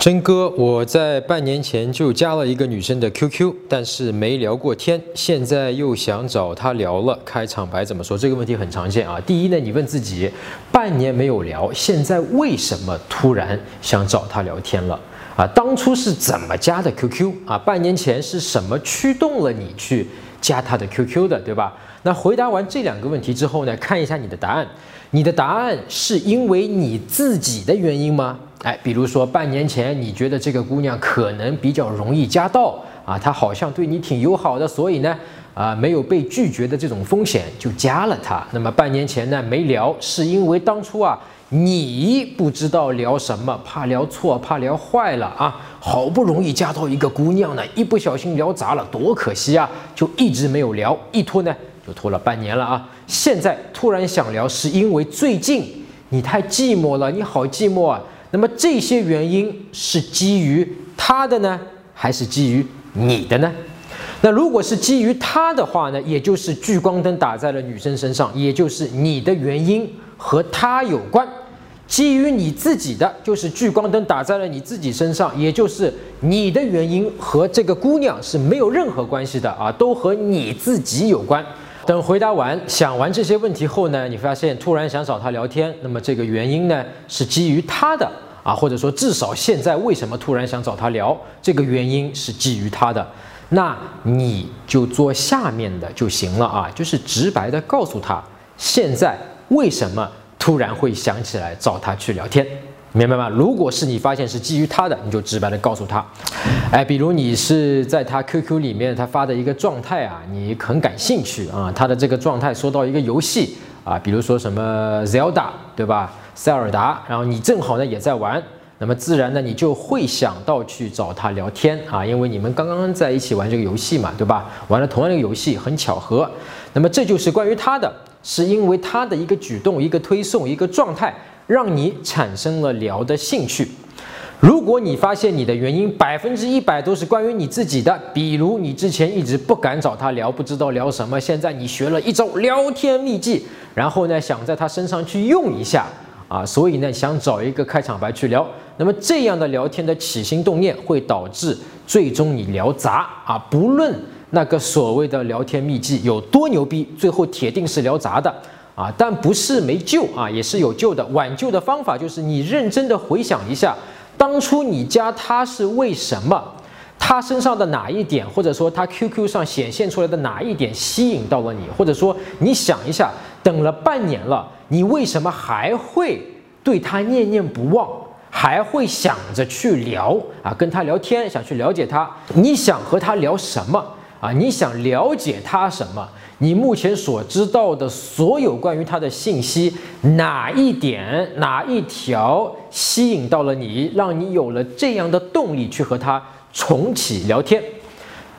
真哥，我在半年前就加了一个女生的 QQ，但是没聊过天，现在又想找她聊了，开场白怎么说？这个问题很常见啊。第一呢，你问自己，半年没有聊，现在为什么突然想找她聊天了？啊，当初是怎么加的 QQ 啊？半年前是什么驱动了你去加她的 QQ 的，对吧？那回答完这两个问题之后呢，看一下你的答案，你的答案是因为你自己的原因吗？哎，比如说半年前你觉得这个姑娘可能比较容易加到啊，她好像对你挺友好的，所以呢，啊没有被拒绝的这种风险就加了她。那么半年前呢没聊，是因为当初啊你不知道聊什么，怕聊错，怕聊坏了啊，好不容易加到一个姑娘呢，一不小心聊砸了，多可惜啊，就一直没有聊，一拖呢就拖了半年了啊。现在突然想聊，是因为最近你太寂寞了，你好寂寞啊。那么这些原因是基于他的呢，还是基于你的呢？那如果是基于他的话呢，也就是聚光灯打在了女生身上，也就是你的原因和他有关；基于你自己的，就是聚光灯打在了你自己身上，也就是你的原因和这个姑娘是没有任何关系的啊，都和你自己有关。等回答完、想完这些问题后呢，你发现突然想找她聊天，那么这个原因呢是基于她的啊，或者说至少现在为什么突然想找她聊，这个原因是基于她的，那你就做下面的就行了啊，就是直白的告诉她现在为什么突然会想起来找他去聊天。明白吗？如果是你发现是基于他的，你就直白的告诉他，哎，比如你是在他 QQ 里面他发的一个状态啊，你很感兴趣啊，他的这个状态说到一个游戏啊，比如说什么 Zelda 对吧？塞尔达，然后你正好呢也在玩，那么自然呢你就会想到去找他聊天啊，因为你们刚刚在一起玩这个游戏嘛，对吧？玩了同样的游戏，很巧合。那么这就是关于他的，是因为他的一个举动、一个推送、一个状态。让你产生了聊的兴趣。如果你发现你的原因百分之一百都是关于你自己的，比如你之前一直不敢找他聊，不知道聊什么，现在你学了一招聊天秘籍，然后呢想在他身上去用一下啊，所以呢想找一个开场白去聊。那么这样的聊天的起心动念会导致最终你聊砸啊，不论那个所谓的聊天秘籍有多牛逼，最后铁定是聊砸的。啊，但不是没救啊，也是有救的。挽救的方法就是你认真的回想一下，当初你加他是为什么？他身上的哪一点，或者说他 QQ 上显现出来的哪一点吸引到了你？或者说你想一下，等了半年了，你为什么还会对他念念不忘，还会想着去聊啊，跟他聊天，想去了解他？你想和他聊什么啊？你想了解他什么？你目前所知道的所有关于他的信息，哪一点、哪一条吸引到了你，让你有了这样的动力去和他重启聊天？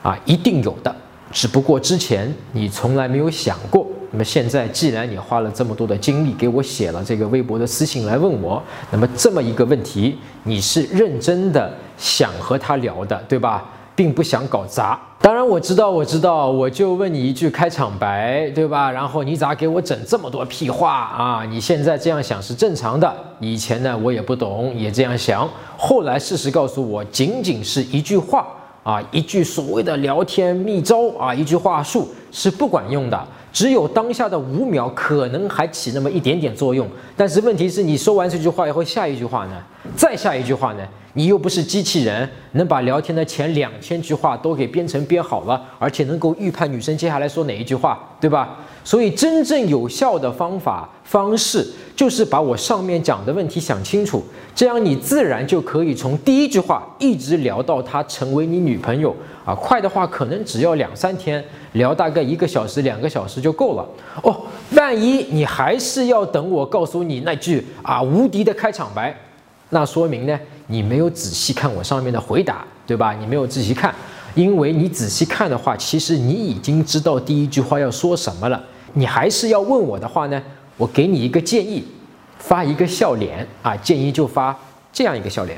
啊，一定有的，只不过之前你从来没有想过。那么现在，既然你花了这么多的精力给我写了这个微博的私信来问我，那么这么一个问题，你是认真的想和他聊的，对吧？并不想搞砸。当然我知道，我知道，我就问你一句开场白，对吧？然后你咋给我整这么多屁话啊？你现在这样想是正常的。以前呢，我也不懂，也这样想。后来事实告诉我，仅仅是一句话啊，一句所谓的聊天密招啊，一句话术是不管用的。只有当下的五秒可能还起那么一点点作用。但是问题是你说完这句话以后，下一句话呢？再下一句话呢？你又不是机器人，能把聊天的前两千句话都给编程编好了，而且能够预判女生接下来说哪一句话，对吧？所以真正有效的方法方式，就是把我上面讲的问题想清楚，这样你自然就可以从第一句话一直聊到她成为你女朋友啊。快的话可能只要两三天，聊大概一个小时、两个小时就够了哦。万一你还是要等我告诉你那句啊无敌的开场白。那说明呢，你没有仔细看我上面的回答，对吧？你没有仔细看，因为你仔细看的话，其实你已经知道第一句话要说什么了。你还是要问我的话呢，我给你一个建议，发一个笑脸啊，建议就发这样一个笑脸。